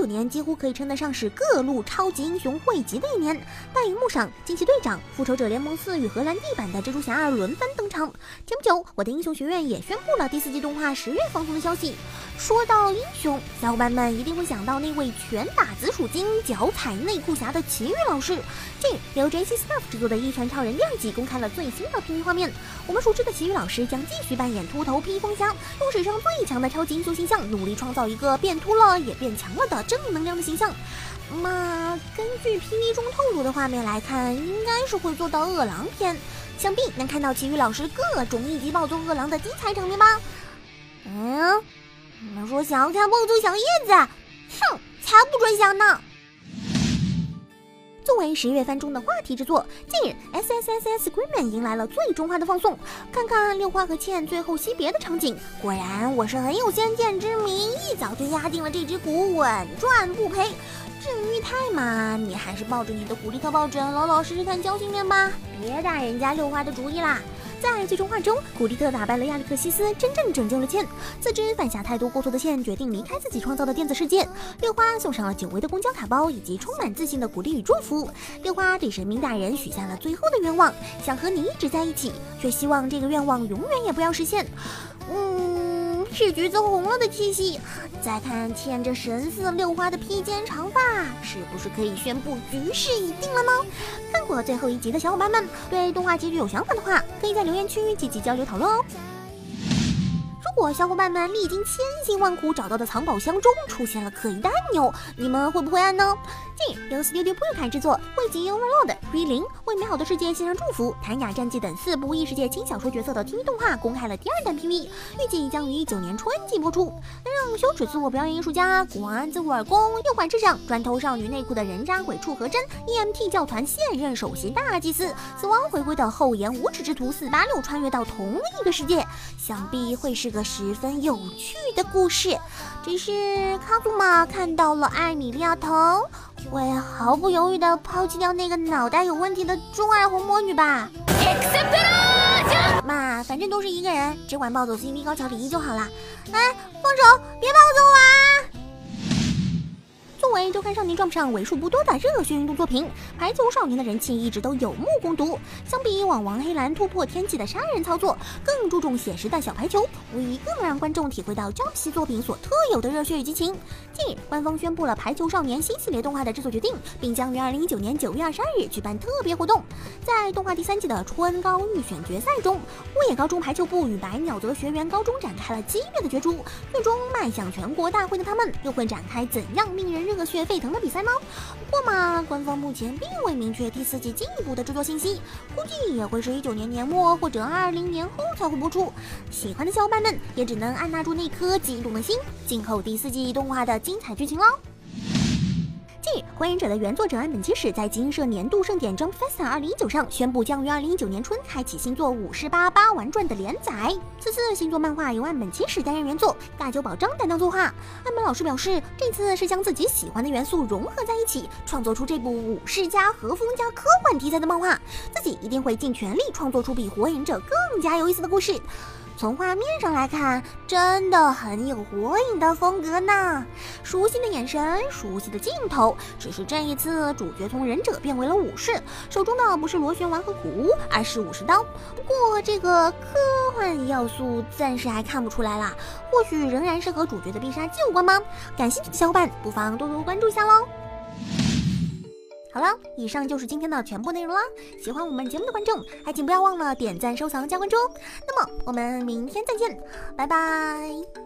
九年几乎可以称得上是各路超级英雄汇集的一年。大荧幕上，惊奇队长、复仇者联盟四与荷兰弟版的蜘蛛侠二轮番登场。前不久，我的英雄学院也宣布了第四季动画十月放送的消息。说到英雄，小伙伴们一定会想到那位拳打紫薯精、脚踩内裤侠的奇遇老师。近日，由 J.C. Staff 制作的《一拳超人》第二季公开了最新的 PV 画面。我们熟知的奇遇老师将继续扮演秃头披风侠，用史上最强的超级英雄形象，努力创造一个变秃了也变强了的正能量的形象。那根据 PV 中透露的画面来看，应该是会做到饿狼篇，想必能看到奇遇老师各种一级暴揍饿狼的精彩场面吧？嗯。你们说想要看暴揍小叶子？哼，才不准想呢！作为十月番中的话题之作，近日 S S S S Scream 迎来了最终话的放送。看看六花和茜最后惜别的场景，果然我是很有先见之明，一早就压定了这只股稳赚不赔。至于玉泰嘛，你还是抱着你的古力特抱枕，老老实实看交心面吧，别打人家六花的主意啦。在最终话中，古力特打败了亚历克西斯，真正拯救了茜。自知犯下太多过错的茜，决定离开自己创造的电子世界。六花送上了久违的公交卡包以及充满自信的鼓励与祝福。六花对神明大人许下了最后的愿望，想和你一直在一起，却希望这个愿望永远也不要实现。嗯，是橘子红了的气息。再看牵着神似六花的披肩长发，是不是可以宣布局势已定了呢？看过最后一集的小伙伴们，对动画结局有想法的话，可以在留言区积极交流讨论哦。如果小伙伴们历经千辛万苦找到的藏宝箱中出现了可疑的按钮，你们会不会按呢？近日，由 Studio Book 制作，汇集 Overlord、瑞灵为美好的世界献上祝福、谭雅战记等四部异世界轻小说角色的 TV 动画公开了第二弹 PV，预计将于一九年春季播出。能让羞耻自我表演艺术家、国安自我耳功、右环智障、砖头少女内裤的人渣鬼畜和真、EMT 教团现任首席大祭司、死亡回归的厚颜无耻之徒四八六穿越到同一个世界，想必会是个十分有趣的故事。只是卡祖玛看到了艾米利亚藤。会毫不犹豫地抛弃掉那个脑袋有问题的钟爱红魔女吧？妈，反正都是一个人，只管抱走 CV 高桥礼仪就好了。哎，放手，别抱走啊！作为周刊少年 Jump 上为数不多的热血运动作品，《排球少年》的人气一直都有目共睹。相比以往王黑兰突破天际的杀人操作，更注重写实的小排球，无疑更让观众体会到 Jump 系作品所特有的热血与激情。近日，官方宣布了《排球少年》新系列动画的制作决定，并将于二零一九年九月二十二日举办特别活动。在动画第三季的春高预选决赛中，乌野高中排球部与白鸟泽学园高中展开了激烈的角逐，最终迈向全国大会的他们，又会展开怎样令人热？热血沸腾的比赛吗？不过嘛，官方目前并未明确第四季进一步的制作信息，估计也会是一九年年末或者二零年后才会播出。喜欢的小伙伴们也只能按捺住那颗激动的心，静候第四季动画的精彩剧情喽。《火影忍者》的原作者岸本齐史在集英社年度盛典 Jump Festa 二零一九上宣布，将于二零一九年春开启新作《武士八八玩传》的连载。此次新作漫画由岸本齐史担任原作，大久保章担当作画。岸本老师表示，这次是将自己喜欢的元素融合在一起，创作出这部武士加和风加科幻题材的漫画。自己一定会尽全力创作出比《火影忍者》更加有意思的故事。从画面上来看，真的很有火影的风格呢。熟悉的眼神，熟悉的镜头，只是这一次主角从忍者变为了武士，手中的不是螺旋丸和苦而是武士刀。不过这个科幻要素暂时还看不出来啦，或许仍然是和主角的必杀技有关吗？感兴趣的小伙伴不妨多多关注一下喽。好了，以上就是今天的全部内容啦。喜欢我们节目的观众，还请不要忘了点赞、收藏、加关注哦。那么我们明天再见，拜拜。